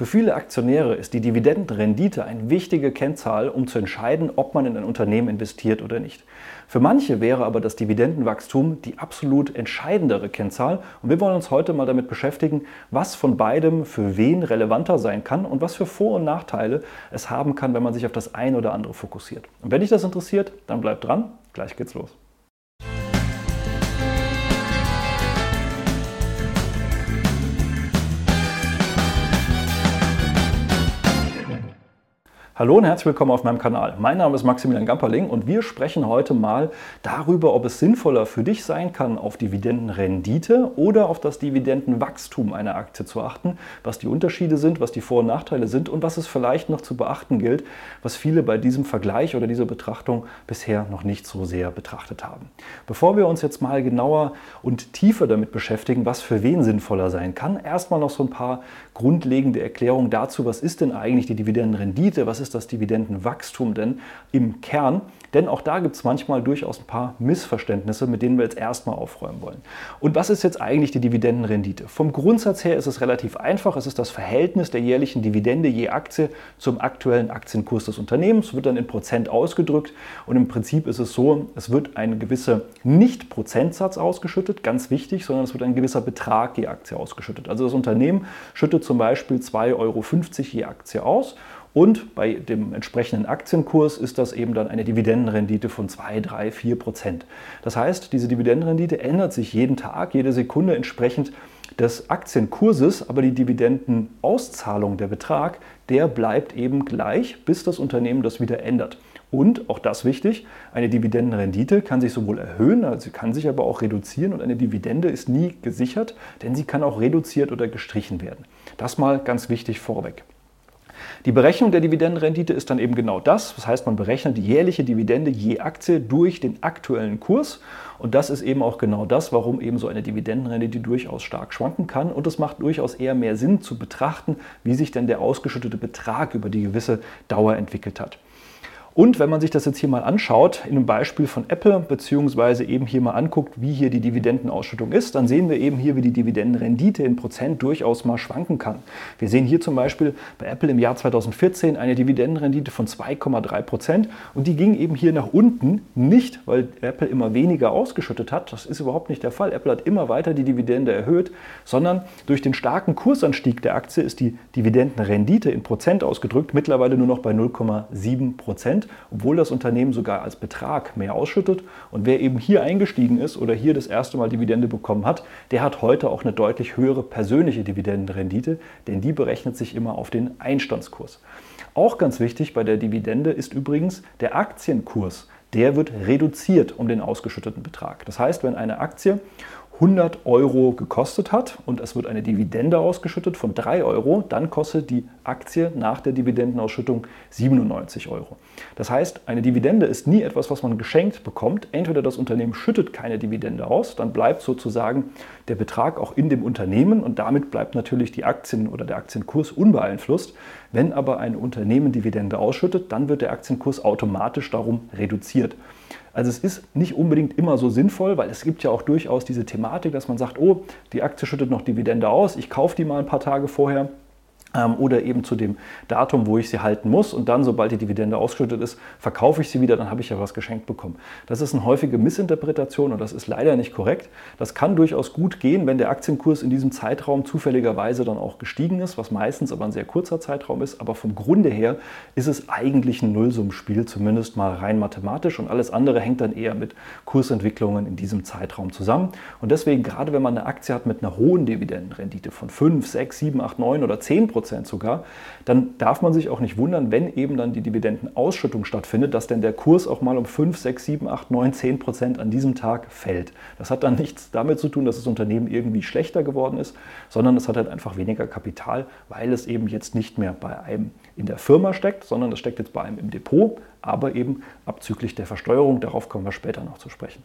Für viele Aktionäre ist die Dividendenrendite eine wichtige Kennzahl, um zu entscheiden, ob man in ein Unternehmen investiert oder nicht. Für manche wäre aber das Dividendenwachstum die absolut entscheidendere Kennzahl und wir wollen uns heute mal damit beschäftigen, was von beidem für wen relevanter sein kann und was für Vor- und Nachteile es haben kann, wenn man sich auf das eine oder andere fokussiert. Und wenn dich das interessiert, dann bleib dran, gleich geht's los. Hallo und herzlich willkommen auf meinem Kanal. Mein Name ist Maximilian Gamperling und wir sprechen heute mal darüber, ob es sinnvoller für dich sein kann, auf Dividendenrendite oder auf das Dividendenwachstum einer Aktie zu achten, was die Unterschiede sind, was die Vor- und Nachteile sind und was es vielleicht noch zu beachten gilt, was viele bei diesem Vergleich oder dieser Betrachtung bisher noch nicht so sehr betrachtet haben. Bevor wir uns jetzt mal genauer und tiefer damit beschäftigen, was für wen sinnvoller sein kann, erstmal noch so ein paar grundlegende Erklärungen dazu, was ist denn eigentlich die Dividendenrendite, was ist das Dividendenwachstum denn im Kern? Denn auch da gibt es manchmal durchaus ein paar Missverständnisse, mit denen wir jetzt erstmal aufräumen wollen. Und was ist jetzt eigentlich die Dividendenrendite? Vom Grundsatz her ist es relativ einfach. Es ist das Verhältnis der jährlichen Dividende je Aktie zum aktuellen Aktienkurs des Unternehmens, wird dann in Prozent ausgedrückt. Und im Prinzip ist es so, es wird ein gewisser Nicht-Prozentsatz ausgeschüttet, ganz wichtig, sondern es wird ein gewisser Betrag je Aktie ausgeschüttet. Also das Unternehmen schüttet zum Beispiel 2,50 Euro je Aktie aus und bei dem entsprechenden Aktienkurs ist das eben dann eine Dividendenrendite von 2, 3, 4 Prozent. Das heißt, diese Dividendenrendite ändert sich jeden Tag, jede Sekunde entsprechend des Aktienkurses, aber die Dividendenauszahlung, der Betrag, der bleibt eben gleich, bis das Unternehmen das wieder ändert. Und, auch das wichtig, eine Dividendenrendite kann sich sowohl erhöhen, als sie kann sich aber auch reduzieren und eine Dividende ist nie gesichert, denn sie kann auch reduziert oder gestrichen werden. Das mal ganz wichtig vorweg. Die Berechnung der Dividendenrendite ist dann eben genau das. Das heißt, man berechnet die jährliche Dividende je Aktie durch den aktuellen Kurs. Und das ist eben auch genau das, warum eben so eine Dividendenrendite durchaus stark schwanken kann. Und es macht durchaus eher mehr Sinn zu betrachten, wie sich denn der ausgeschüttete Betrag über die gewisse Dauer entwickelt hat. Und wenn man sich das jetzt hier mal anschaut, in einem Beispiel von Apple, beziehungsweise eben hier mal anguckt, wie hier die Dividendenausschüttung ist, dann sehen wir eben hier, wie die Dividendenrendite in Prozent durchaus mal schwanken kann. Wir sehen hier zum Beispiel bei Apple im Jahr 2014 eine Dividendenrendite von 2,3 Prozent und die ging eben hier nach unten, nicht weil Apple immer weniger ausgeschüttet hat, das ist überhaupt nicht der Fall. Apple hat immer weiter die Dividende erhöht, sondern durch den starken Kursanstieg der Aktie ist die Dividendenrendite in Prozent ausgedrückt mittlerweile nur noch bei 0,7 Prozent. Prozent, obwohl das Unternehmen sogar als Betrag mehr ausschüttet. Und wer eben hier eingestiegen ist oder hier das erste Mal Dividende bekommen hat, der hat heute auch eine deutlich höhere persönliche Dividendenrendite, denn die berechnet sich immer auf den Einstandskurs. Auch ganz wichtig bei der Dividende ist übrigens der Aktienkurs. Der wird reduziert um den ausgeschütteten Betrag. Das heißt, wenn eine Aktie 100 Euro gekostet hat und es wird eine Dividende ausgeschüttet von 3 Euro, dann kostet die Aktie nach der Dividendenausschüttung 97 Euro. Das heißt, eine Dividende ist nie etwas, was man geschenkt bekommt. Entweder das Unternehmen schüttet keine Dividende aus, dann bleibt sozusagen der Betrag auch in dem Unternehmen und damit bleibt natürlich die Aktien oder der Aktienkurs unbeeinflusst. Wenn aber ein Unternehmen Dividende ausschüttet, dann wird der Aktienkurs automatisch darum reduziert. Also es ist nicht unbedingt immer so sinnvoll, weil es gibt ja auch durchaus diese Thematik, dass man sagt, oh, die Aktie schüttet noch Dividende aus, ich kaufe die mal ein paar Tage vorher oder eben zu dem Datum, wo ich sie halten muss und dann, sobald die Dividende ausgeschüttet ist, verkaufe ich sie wieder, dann habe ich ja was geschenkt bekommen. Das ist eine häufige Missinterpretation und das ist leider nicht korrekt. Das kann durchaus gut gehen, wenn der Aktienkurs in diesem Zeitraum zufälligerweise dann auch gestiegen ist, was meistens aber ein sehr kurzer Zeitraum ist. Aber vom Grunde her ist es eigentlich ein Nullsummenspiel, zumindest mal rein mathematisch und alles andere hängt dann eher mit Kursentwicklungen in diesem Zeitraum zusammen. Und deswegen, gerade wenn man eine Aktie hat mit einer hohen Dividendenrendite von 5, 6, 7, 8, 9 oder 10 Prozent, Prozent sogar, dann darf man sich auch nicht wundern, wenn eben dann die Dividendenausschüttung stattfindet, dass denn der Kurs auch mal um 5, 6, 7, 8, 9, 10 Prozent an diesem Tag fällt. Das hat dann nichts damit zu tun, dass das Unternehmen irgendwie schlechter geworden ist, sondern es hat halt einfach weniger Kapital, weil es eben jetzt nicht mehr bei einem in der Firma steckt, sondern es steckt jetzt bei einem im Depot. Aber eben abzüglich der Versteuerung. Darauf kommen wir später noch zu sprechen.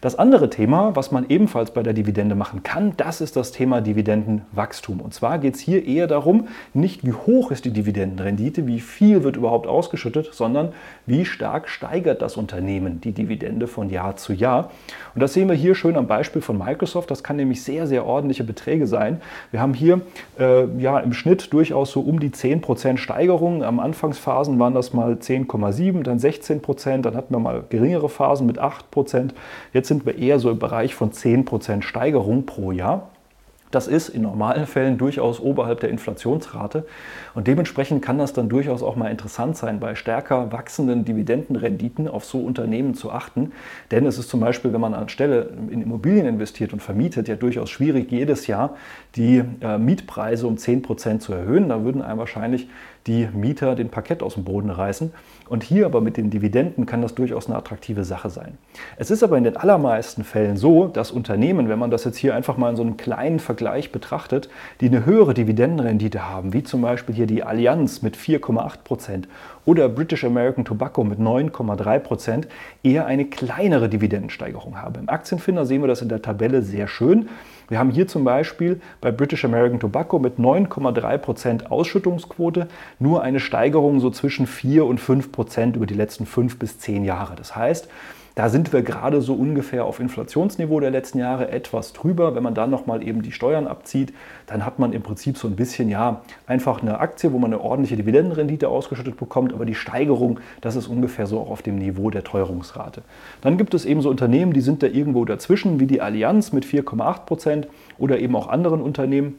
Das andere Thema, was man ebenfalls bei der Dividende machen kann, das ist das Thema Dividendenwachstum. Und zwar geht es hier eher darum, nicht wie hoch ist die Dividendenrendite, wie viel wird überhaupt ausgeschüttet, sondern wie stark steigert das Unternehmen die Dividende von Jahr zu Jahr. Und das sehen wir hier schön am Beispiel von Microsoft. Das kann nämlich sehr, sehr ordentliche Beträge sein. Wir haben hier äh, ja im Schnitt durchaus so um die 10% Steigerung. Am Anfangsphasen waren das mal 10,7, dann 16 Prozent, dann hatten wir mal geringere Phasen mit 8 Prozent. Jetzt sind wir eher so im Bereich von 10 Prozent Steigerung pro Jahr. Das ist in normalen Fällen durchaus oberhalb der Inflationsrate und dementsprechend kann das dann durchaus auch mal interessant sein, bei stärker wachsenden Dividendenrenditen auf so Unternehmen zu achten. Denn es ist zum Beispiel, wenn man anstelle in Immobilien investiert und vermietet, ja durchaus schwierig, jedes Jahr die äh, Mietpreise um 10 Prozent zu erhöhen. Da würden einem wahrscheinlich die Mieter den Parkett aus dem Boden reißen. Und hier aber mit den Dividenden kann das durchaus eine attraktive Sache sein. Es ist aber in den allermeisten Fällen so, dass Unternehmen, wenn man das jetzt hier einfach mal in so einem kleinen Vergleich betrachtet, die eine höhere Dividendenrendite haben, wie zum Beispiel hier die Allianz mit 4,8 Prozent oder British American Tobacco mit 9,3 Prozent, eher eine kleinere Dividendensteigerung haben. Im Aktienfinder sehen wir das in der Tabelle sehr schön. Wir haben hier zum Beispiel bei British American Tobacco mit 9,3% Ausschüttungsquote nur eine Steigerung so zwischen 4 und 5% über die letzten 5 bis 10 Jahre. Das heißt, da sind wir gerade so ungefähr auf Inflationsniveau der letzten Jahre etwas drüber. Wenn man dann nochmal eben die Steuern abzieht, dann hat man im Prinzip so ein bisschen, ja, einfach eine Aktie, wo man eine ordentliche Dividendenrendite ausgeschüttet bekommt, aber die Steigerung, das ist ungefähr so auch auf dem Niveau der Teuerungsrate. Dann gibt es eben so Unternehmen, die sind da irgendwo dazwischen, wie die Allianz mit 4,8 Prozent oder eben auch anderen Unternehmen.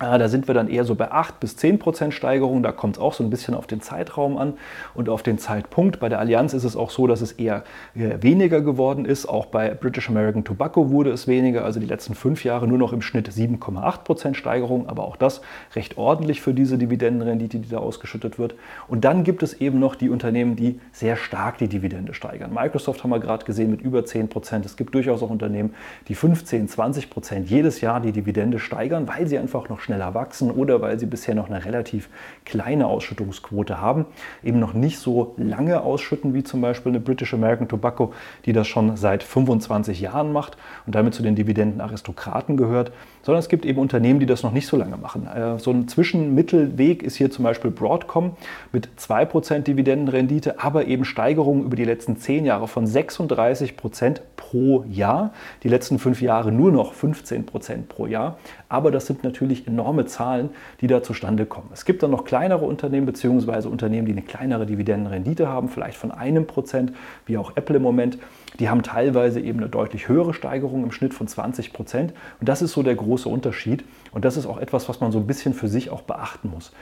Ah, da sind wir dann eher so bei 8 bis 10 Prozent Steigerung. Da kommt es auch so ein bisschen auf den Zeitraum an und auf den Zeitpunkt. Bei der Allianz ist es auch so, dass es eher weniger geworden ist. Auch bei British American Tobacco wurde es weniger. Also die letzten fünf Jahre nur noch im Schnitt 7,8 Prozent Steigerung. Aber auch das recht ordentlich für diese Dividendenrendite, die da ausgeschüttet wird. Und dann gibt es eben noch die Unternehmen, die sehr stark die Dividende steigern. Microsoft haben wir gerade gesehen mit über 10 Prozent. Es gibt durchaus auch Unternehmen, die 15, 20 Prozent jedes Jahr die Dividende steigern, weil sie einfach noch schneller wachsen oder weil sie bisher noch eine relativ kleine Ausschüttungsquote haben, eben noch nicht so lange ausschütten wie zum Beispiel eine British American Tobacco, die das schon seit 25 Jahren macht und damit zu den Dividendenaristokraten gehört, sondern es gibt eben Unternehmen, die das noch nicht so lange machen. Äh, so ein Zwischenmittelweg ist hier zum Beispiel Broadcom mit 2% Dividendenrendite, aber eben Steigerungen über die letzten 10 Jahre von 36% pro Jahr, die letzten 5 Jahre nur noch 15% pro Jahr. Aber das sind natürlich enorme Zahlen, die da zustande kommen. Es gibt dann noch kleinere Unternehmen bzw. Unternehmen, die eine kleinere Dividendenrendite haben, vielleicht von einem Prozent, wie auch Apple im Moment. Die haben teilweise eben eine deutlich höhere Steigerung im Schnitt von 20 Prozent. Und das ist so der große Unterschied. Und das ist auch etwas, was man so ein bisschen für sich auch beachten muss.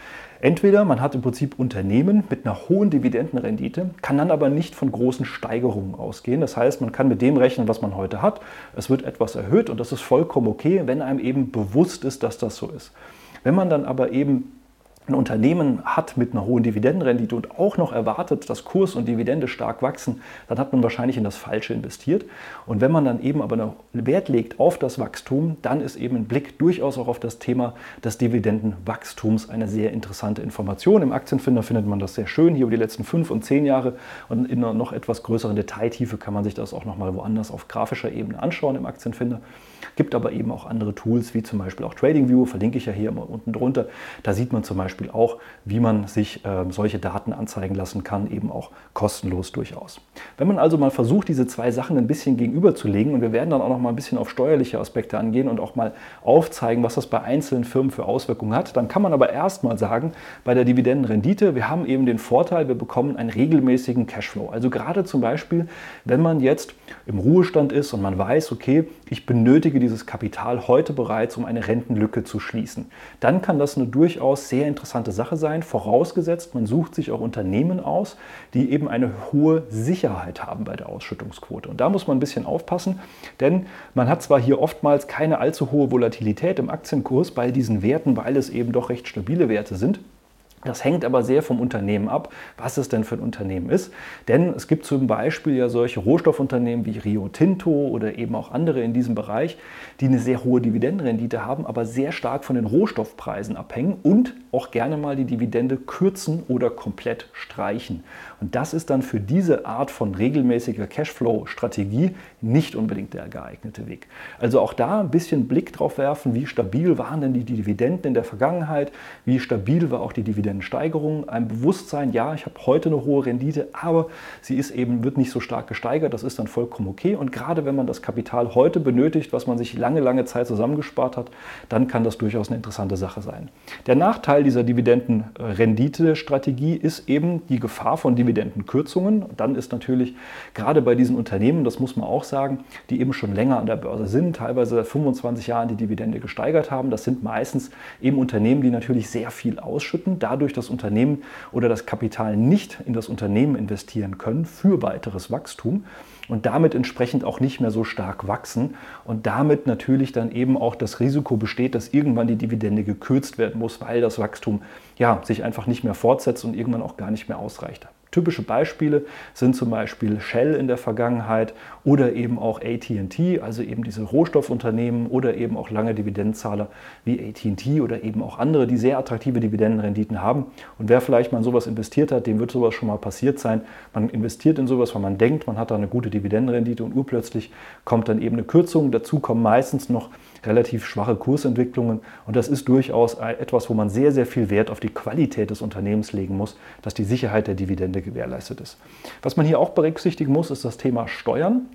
Entweder man hat im Prinzip Unternehmen mit einer hohen Dividendenrendite, kann dann aber nicht von großen Steigerungen ausgehen. Das heißt, man kann mit dem rechnen, was man heute hat. Es wird etwas erhöht und das ist vollkommen okay, wenn einem eben bewusst ist, dass das so ist. Wenn man dann aber eben ein Unternehmen hat mit einer hohen Dividendenrendite und auch noch erwartet, dass Kurs und Dividende stark wachsen, dann hat man wahrscheinlich in das Falsche investiert. Und wenn man dann eben aber noch Wert legt auf das Wachstum, dann ist eben ein Blick durchaus auch auf das Thema des Dividendenwachstums eine sehr interessante Information. Im Aktienfinder findet man das sehr schön, hier über die letzten fünf und zehn Jahre. Und in einer noch etwas größeren Detailtiefe kann man sich das auch nochmal woanders auf grafischer Ebene anschauen im Aktienfinder. Gibt aber eben auch andere Tools, wie zum Beispiel auch TradingView, verlinke ich ja hier immer unten drunter. Da sieht man zum Beispiel auch, wie man sich äh, solche Daten anzeigen lassen kann, eben auch kostenlos durchaus. Wenn man also mal versucht, diese zwei Sachen ein bisschen gegenüberzulegen, und wir werden dann auch noch mal ein bisschen auf steuerliche Aspekte angehen und auch mal aufzeigen, was das bei einzelnen Firmen für Auswirkungen hat, dann kann man aber erstmal sagen, bei der Dividendenrendite, wir haben eben den Vorteil, wir bekommen einen regelmäßigen Cashflow. Also gerade zum Beispiel, wenn man jetzt im Ruhestand ist und man weiß, okay, ich benötige dieses Kapital heute bereits, um eine Rentenlücke zu schließen. Dann kann das eine durchaus sehr interessante Sache sein, vorausgesetzt, man sucht sich auch Unternehmen aus, die eben eine hohe Sicherheit haben bei der Ausschüttungsquote. Und da muss man ein bisschen aufpassen, denn man hat zwar hier oftmals keine allzu hohe Volatilität im Aktienkurs bei diesen Werten, weil es eben doch recht stabile Werte sind. Das hängt aber sehr vom Unternehmen ab, was es denn für ein Unternehmen ist. Denn es gibt zum Beispiel ja solche Rohstoffunternehmen wie Rio Tinto oder eben auch andere in diesem Bereich, die eine sehr hohe Dividendenrendite haben, aber sehr stark von den Rohstoffpreisen abhängen und auch gerne mal die Dividende kürzen oder komplett streichen. Und das ist dann für diese Art von regelmäßiger Cashflow-Strategie nicht unbedingt der geeignete Weg. Also auch da ein bisschen Blick drauf werfen, wie stabil waren denn die Dividenden in der Vergangenheit, wie stabil war auch die Dividendensteigerung, ein Bewusstsein, ja, ich habe heute eine hohe Rendite, aber sie ist eben, wird nicht so stark gesteigert, das ist dann vollkommen okay. Und gerade wenn man das Kapital heute benötigt, was man sich lange, lange Zeit zusammengespart hat, dann kann das durchaus eine interessante Sache sein. Der Nachteil dieser Dividendenrendite-Strategie ist eben die Gefahr von Dividendenkürzungen. Dann ist natürlich gerade bei diesen Unternehmen, das muss man auch sagen, die eben schon länger an der Börse sind, teilweise seit 25 Jahren die Dividende gesteigert haben. Das sind meistens eben Unternehmen, die natürlich sehr viel ausschütten, dadurch das Unternehmen oder das Kapital nicht in das Unternehmen investieren können für weiteres Wachstum und damit entsprechend auch nicht mehr so stark wachsen und damit natürlich dann eben auch das Risiko besteht, dass irgendwann die Dividende gekürzt werden muss, weil das Wachstum ja, sich einfach nicht mehr fortsetzt und irgendwann auch gar nicht mehr ausreicht. Typische Beispiele sind zum Beispiel Shell in der Vergangenheit oder eben auch ATT, also eben diese Rohstoffunternehmen oder eben auch lange Dividendenzahler wie ATT oder eben auch andere, die sehr attraktive Dividendenrenditen haben. Und wer vielleicht mal in sowas investiert hat, dem wird sowas schon mal passiert sein. Man investiert in sowas, weil man denkt, man hat da eine gute Dividendenrendite und urplötzlich kommt dann eben eine Kürzung. Dazu kommen meistens noch relativ schwache Kursentwicklungen und das ist durchaus etwas, wo man sehr, sehr viel Wert auf die Qualität des Unternehmens legen muss, dass die Sicherheit der Dividende gewährleistet ist. Was man hier auch berücksichtigen muss, ist das Thema Steuern.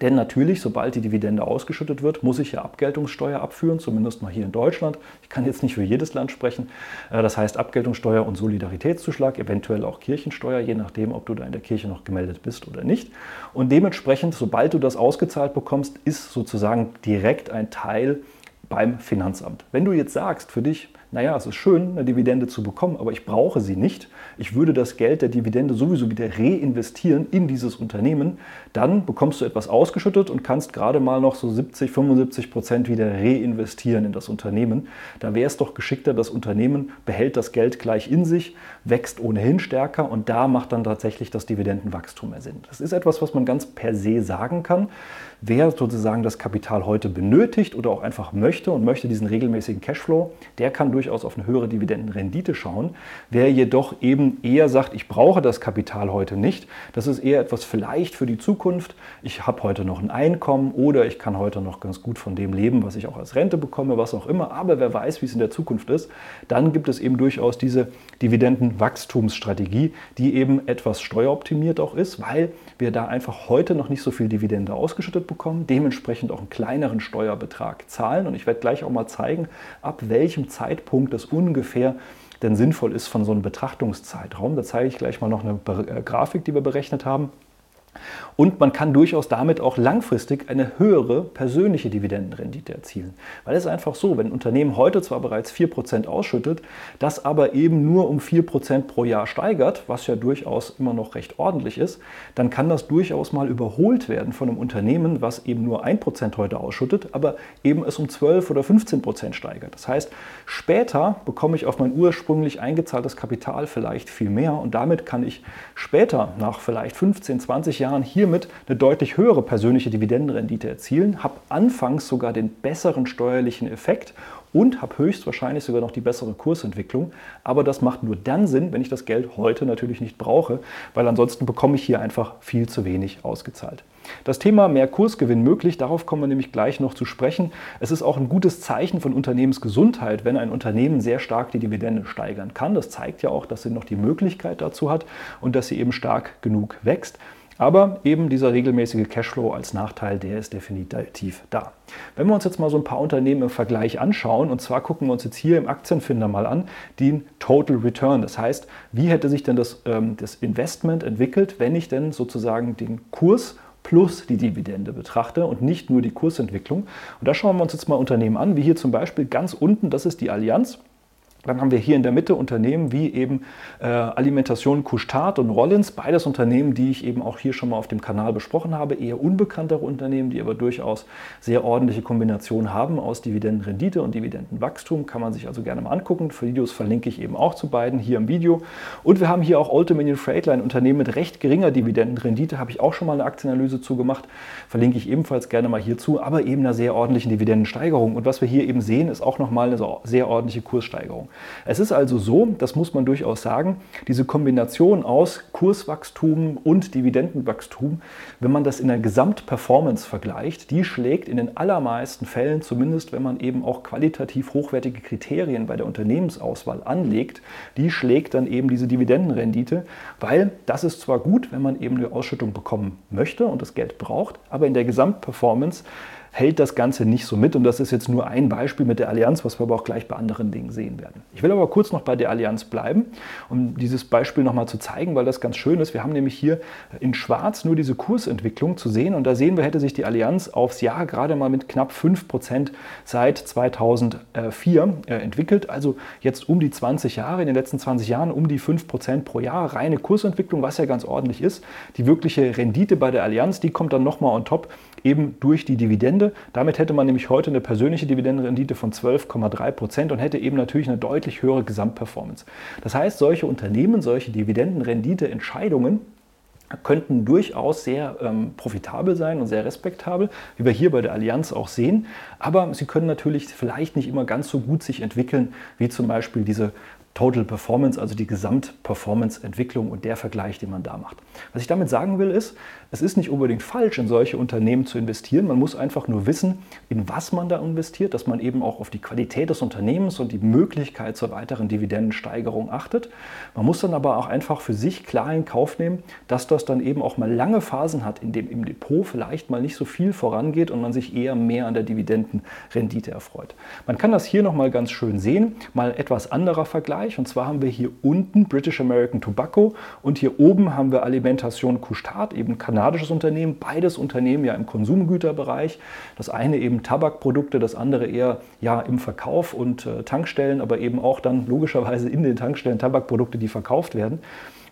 Denn natürlich, sobald die Dividende ausgeschüttet wird, muss ich ja Abgeltungssteuer abführen, zumindest mal hier in Deutschland. Ich kann jetzt nicht für jedes Land sprechen. Äh, das heißt Abgeltungssteuer und Solidaritätszuschlag, eventuell auch Kirchensteuer, je nachdem, ob du da in der Kirche noch gemeldet bist oder nicht. Und dementsprechend, sobald du das ausgezahlt bekommst, ist sozusagen direkt ein Teil beim Finanzamt. Wenn du jetzt sagst, für dich, naja, es ist schön, eine Dividende zu bekommen, aber ich brauche sie nicht, ich würde das Geld der Dividende sowieso wieder reinvestieren in dieses Unternehmen, dann bekommst du etwas ausgeschüttet und kannst gerade mal noch so 70, 75 Prozent wieder reinvestieren in das Unternehmen. Da wäre es doch geschickter, das Unternehmen behält das Geld gleich in sich, wächst ohnehin stärker und da macht dann tatsächlich das Dividendenwachstum mehr Sinn. Das ist etwas, was man ganz per se sagen kann. Wer sozusagen das Kapital heute benötigt oder auch einfach möchte und möchte diesen regelmäßigen Cashflow, der kann durchaus auf eine höhere Dividendenrendite schauen. Wer jedoch eben eher sagt, ich brauche das Kapital heute nicht, das ist eher etwas vielleicht für die Zukunft. Ich habe heute noch ein Einkommen oder ich kann heute noch ganz gut von dem leben, was ich auch als Rente bekomme, was auch immer. Aber wer weiß, wie es in der Zukunft ist, dann gibt es eben durchaus diese Dividendenwachstumsstrategie, die eben etwas steueroptimiert auch ist, weil wir da einfach heute noch nicht so viel Dividende ausgeschüttet bekommen, dementsprechend auch einen kleineren Steuerbetrag zahlen. Und ich werde gleich auch mal zeigen, ab welchem Zeitpunkt das ungefähr denn sinnvoll ist von so einem Betrachtungszeitraum. Da zeige ich gleich mal noch eine äh, Grafik, die wir berechnet haben. Und man kann durchaus damit auch langfristig eine höhere persönliche Dividendenrendite erzielen. Weil es ist einfach so, wenn ein Unternehmen heute zwar bereits 4% ausschüttet, das aber eben nur um 4% pro Jahr steigert, was ja durchaus immer noch recht ordentlich ist, dann kann das durchaus mal überholt werden von einem Unternehmen, was eben nur 1% heute ausschüttet, aber eben es um 12 oder 15% steigert. Das heißt, später bekomme ich auf mein ursprünglich eingezahltes Kapital vielleicht viel mehr und damit kann ich später nach vielleicht 15, 20 Jahren Jahren hiermit eine deutlich höhere persönliche Dividendenrendite erzielen, habe anfangs sogar den besseren steuerlichen Effekt und habe höchstwahrscheinlich sogar noch die bessere Kursentwicklung. Aber das macht nur dann Sinn, wenn ich das Geld heute natürlich nicht brauche, weil ansonsten bekomme ich hier einfach viel zu wenig ausgezahlt. Das Thema mehr Kursgewinn möglich, darauf kommen wir nämlich gleich noch zu sprechen. Es ist auch ein gutes Zeichen von Unternehmensgesundheit, wenn ein Unternehmen sehr stark die Dividende steigern kann. Das zeigt ja auch, dass sie noch die Möglichkeit dazu hat und dass sie eben stark genug wächst. Aber eben dieser regelmäßige Cashflow als Nachteil, der ist definitiv da. Wenn wir uns jetzt mal so ein paar Unternehmen im Vergleich anschauen, und zwar gucken wir uns jetzt hier im Aktienfinder mal an, den Total Return. Das heißt, wie hätte sich denn das, ähm, das Investment entwickelt, wenn ich denn sozusagen den Kurs plus die Dividende betrachte und nicht nur die Kursentwicklung. Und da schauen wir uns jetzt mal Unternehmen an, wie hier zum Beispiel ganz unten, das ist die Allianz. Dann haben wir hier in der Mitte Unternehmen wie eben äh, Alimentation Couchetard und Rollins, beides Unternehmen, die ich eben auch hier schon mal auf dem Kanal besprochen habe, eher unbekanntere Unternehmen, die aber durchaus sehr ordentliche Kombinationen haben aus Dividendenrendite und Dividendenwachstum. Kann man sich also gerne mal angucken. Für Videos verlinke ich eben auch zu beiden hier im Video. Und wir haben hier auch Old Dominion Freightline, Unternehmen mit recht geringer Dividendenrendite, habe ich auch schon mal eine Aktienanalyse zu gemacht. Verlinke ich ebenfalls gerne mal hierzu, aber eben einer sehr ordentlichen Dividendensteigerung. Und was wir hier eben sehen, ist auch nochmal eine sehr ordentliche Kurssteigerung. Es ist also so, das muss man durchaus sagen, diese Kombination aus Kurswachstum und Dividendenwachstum, wenn man das in der Gesamtperformance vergleicht, die schlägt in den allermeisten Fällen, zumindest wenn man eben auch qualitativ hochwertige Kriterien bei der Unternehmensauswahl anlegt, die schlägt dann eben diese Dividendenrendite, weil das ist zwar gut, wenn man eben eine Ausschüttung bekommen möchte und das Geld braucht, aber in der Gesamtperformance hält das Ganze nicht so mit. Und das ist jetzt nur ein Beispiel mit der Allianz, was wir aber auch gleich bei anderen Dingen sehen werden. Ich will aber kurz noch bei der Allianz bleiben, um dieses Beispiel nochmal zu zeigen, weil das ganz schön ist. Wir haben nämlich hier in Schwarz nur diese Kursentwicklung zu sehen. Und da sehen wir, hätte sich die Allianz aufs Jahr gerade mal mit knapp 5% seit 2004 äh, entwickelt. Also jetzt um die 20 Jahre, in den letzten 20 Jahren um die 5% pro Jahr. Reine Kursentwicklung, was ja ganz ordentlich ist. Die wirkliche Rendite bei der Allianz, die kommt dann nochmal on top, eben durch die Dividende. Damit hätte man nämlich heute eine persönliche Dividendenrendite von 12,3 Prozent und hätte eben natürlich eine deutlich höhere Gesamtperformance. Das heißt, solche Unternehmen, solche Dividendenrendite-Entscheidungen könnten durchaus sehr ähm, profitabel sein und sehr respektabel, wie wir hier bei der Allianz auch sehen. Aber sie können natürlich vielleicht nicht immer ganz so gut sich entwickeln, wie zum Beispiel diese Total Performance, also die Gesamtperformance-Entwicklung und der Vergleich, den man da macht. Was ich damit sagen will, ist, es ist nicht unbedingt falsch, in solche Unternehmen zu investieren. Man muss einfach nur wissen, in was man da investiert, dass man eben auch auf die Qualität des Unternehmens und die Möglichkeit zur weiteren Dividendensteigerung achtet. Man muss dann aber auch einfach für sich klar in Kauf nehmen, dass das dann eben auch mal lange Phasen hat, in dem im Depot vielleicht mal nicht so viel vorangeht und man sich eher mehr an der Dividendenrendite erfreut. Man kann das hier nochmal ganz schön sehen, mal etwas anderer Vergleich. Bereich. Und zwar haben wir hier unten British American Tobacco und hier oben haben wir Alimentation Couchetard, eben kanadisches Unternehmen. Beides Unternehmen ja im Konsumgüterbereich. Das eine eben Tabakprodukte, das andere eher ja im Verkauf und äh, Tankstellen, aber eben auch dann logischerweise in den Tankstellen Tabakprodukte, die verkauft werden.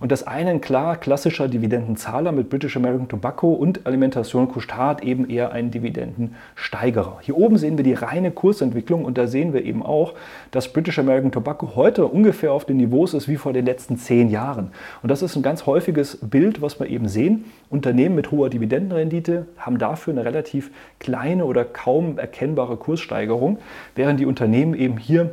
Und das eine ein klar klassischer Dividendenzahler mit British American Tobacco und Alimentation Couchetard eben eher ein Dividendensteigerer. Hier oben sehen wir die reine Kursentwicklung und da sehen wir eben auch, dass British American Tobacco heute ungefähr auf den Niveaus ist wie vor den letzten zehn Jahren. Und das ist ein ganz häufiges Bild, was wir eben sehen. Unternehmen mit hoher Dividendenrendite haben dafür eine relativ kleine oder kaum erkennbare Kurssteigerung, während die Unternehmen eben hier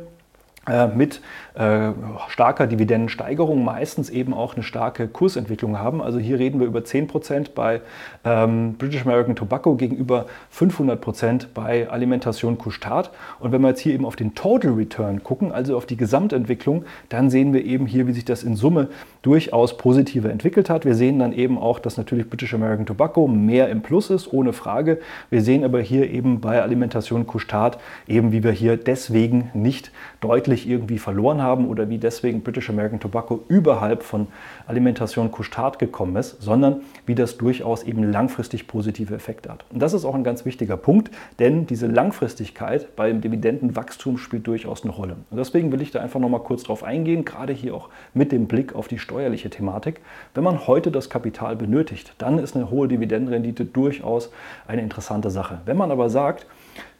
äh, mit äh, starker Dividendensteigerung meistens eben auch eine starke Kursentwicklung haben. Also hier reden wir über 10% bei ähm, British American Tobacco gegenüber 500% bei Alimentation Couchetard. Und wenn wir jetzt hier eben auf den Total Return gucken, also auf die Gesamtentwicklung, dann sehen wir eben hier, wie sich das in Summe durchaus positiver entwickelt hat. Wir sehen dann eben auch, dass natürlich British American Tobacco mehr im Plus ist, ohne Frage. Wir sehen aber hier eben bei Alimentation Couchetard eben, wie wir hier deswegen nicht deutlich irgendwie verloren haben oder wie deswegen British American Tobacco überhalb von Alimentation Couchetard gekommen ist, sondern wie das durchaus eben langfristig positive Effekte hat. Und das ist auch ein ganz wichtiger Punkt, denn diese Langfristigkeit beim Dividendenwachstum spielt durchaus eine Rolle. Und deswegen will ich da einfach nochmal kurz drauf eingehen, gerade hier auch mit dem Blick auf die steuerliche Thematik. Wenn man heute das Kapital benötigt, dann ist eine hohe Dividendenrendite durchaus eine interessante Sache. Wenn man aber sagt,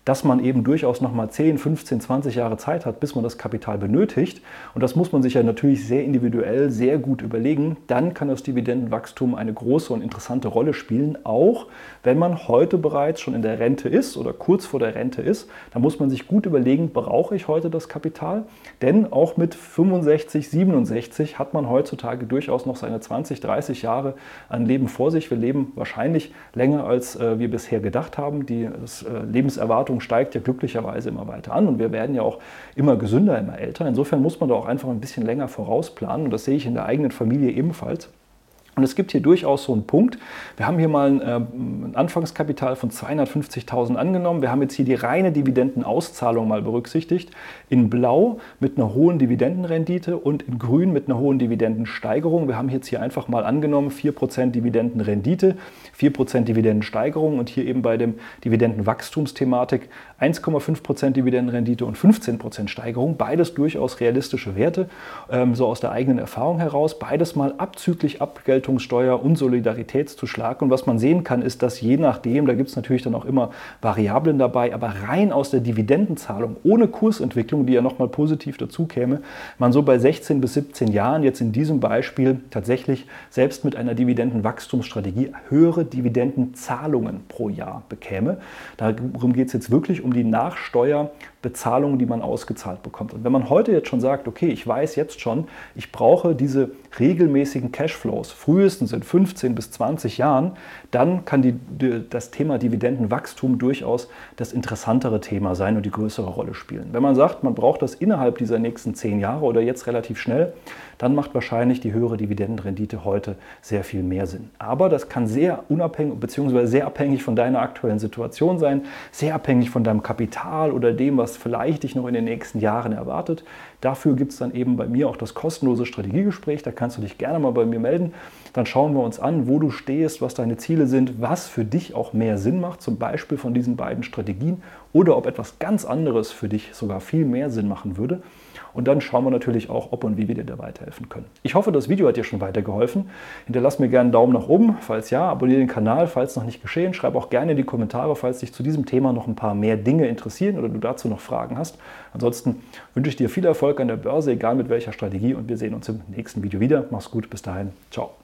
dass man eben durchaus noch mal 10, 15, 20 Jahre Zeit hat, bis man das Kapital benötigt. Und das muss man sich ja natürlich sehr individuell, sehr gut überlegen. Dann kann das Dividendenwachstum eine große und interessante Rolle spielen, auch wenn man heute bereits schon in der Rente ist oder kurz vor der Rente ist. Da muss man sich gut überlegen, brauche ich heute das Kapital? Denn auch mit 65, 67 hat man heutzutage durchaus noch seine 20, 30 Jahre an Leben vor sich. Wir leben wahrscheinlich länger, als äh, wir bisher gedacht haben. Die äh, Lebenserwartung Lebenserwartung steigt ja glücklicherweise immer weiter an und wir werden ja auch immer gesünder, immer älter. Insofern muss man da auch einfach ein bisschen länger vorausplanen und das sehe ich in der eigenen Familie ebenfalls. Und es gibt hier durchaus so einen Punkt. Wir haben hier mal ein, äh, ein Anfangskapital von 250.000 angenommen. Wir haben jetzt hier die reine Dividendenauszahlung mal berücksichtigt. In Blau mit einer hohen Dividendenrendite und in Grün mit einer hohen Dividendensteigerung. Wir haben jetzt hier einfach mal angenommen 4% Dividendenrendite, 4% Dividendensteigerung und hier eben bei dem Dividendenwachstumsthematik 1,5% Dividendenrendite und 15% Steigerung. Beides durchaus realistische Werte, ähm, so aus der eigenen Erfahrung heraus. Beides mal abzüglich Abgeltung Vergeltungssteuer und Solidaritätszuschlag. Und was man sehen kann, ist, dass je nachdem, da gibt es natürlich dann auch immer Variablen dabei, aber rein aus der Dividendenzahlung ohne Kursentwicklung, die ja nochmal positiv dazu käme, man so bei 16 bis 17 Jahren jetzt in diesem Beispiel tatsächlich selbst mit einer Dividendenwachstumsstrategie höhere Dividendenzahlungen pro Jahr bekäme. Darum geht es jetzt wirklich um die Nachsteuerbezahlungen, die man ausgezahlt bekommt. Und wenn man heute jetzt schon sagt, okay, ich weiß jetzt schon, ich brauche diese regelmäßigen Cashflows, frühestens in 15 bis 20 Jahren, dann kann die, das Thema Dividendenwachstum durchaus das interessantere Thema sein und die größere Rolle spielen. Wenn man sagt, man braucht das innerhalb dieser nächsten 10 Jahre oder jetzt relativ schnell, dann macht wahrscheinlich die höhere Dividendenrendite heute sehr viel mehr Sinn. Aber das kann sehr unabhängig bzw. sehr abhängig von deiner aktuellen Situation sein, sehr abhängig von deinem Kapital oder dem, was vielleicht dich noch in den nächsten Jahren erwartet. Dafür gibt es dann eben bei mir auch das kostenlose Strategiegespräch. Da kannst du dich gerne mal bei mir melden. Dann schauen wir uns an, wo du stehst, was deine Ziele sind, was für dich auch mehr Sinn macht, zum Beispiel von diesen beiden Strategien oder ob etwas ganz anderes für dich sogar viel mehr Sinn machen würde. Und dann schauen wir natürlich auch, ob und wie wir dir da weiterhelfen können. Ich hoffe, das Video hat dir schon weitergeholfen. Hinterlass mir gerne einen Daumen nach oben, falls ja, abonniere den Kanal, falls noch nicht geschehen. Schreib auch gerne in die Kommentare, falls dich zu diesem Thema noch ein paar mehr Dinge interessieren oder du dazu noch Fragen hast. Ansonsten wünsche ich dir viel Erfolg an der Börse, egal mit welcher Strategie und wir sehen uns im nächsten Video wieder. Mach's gut, bis dahin. Ciao.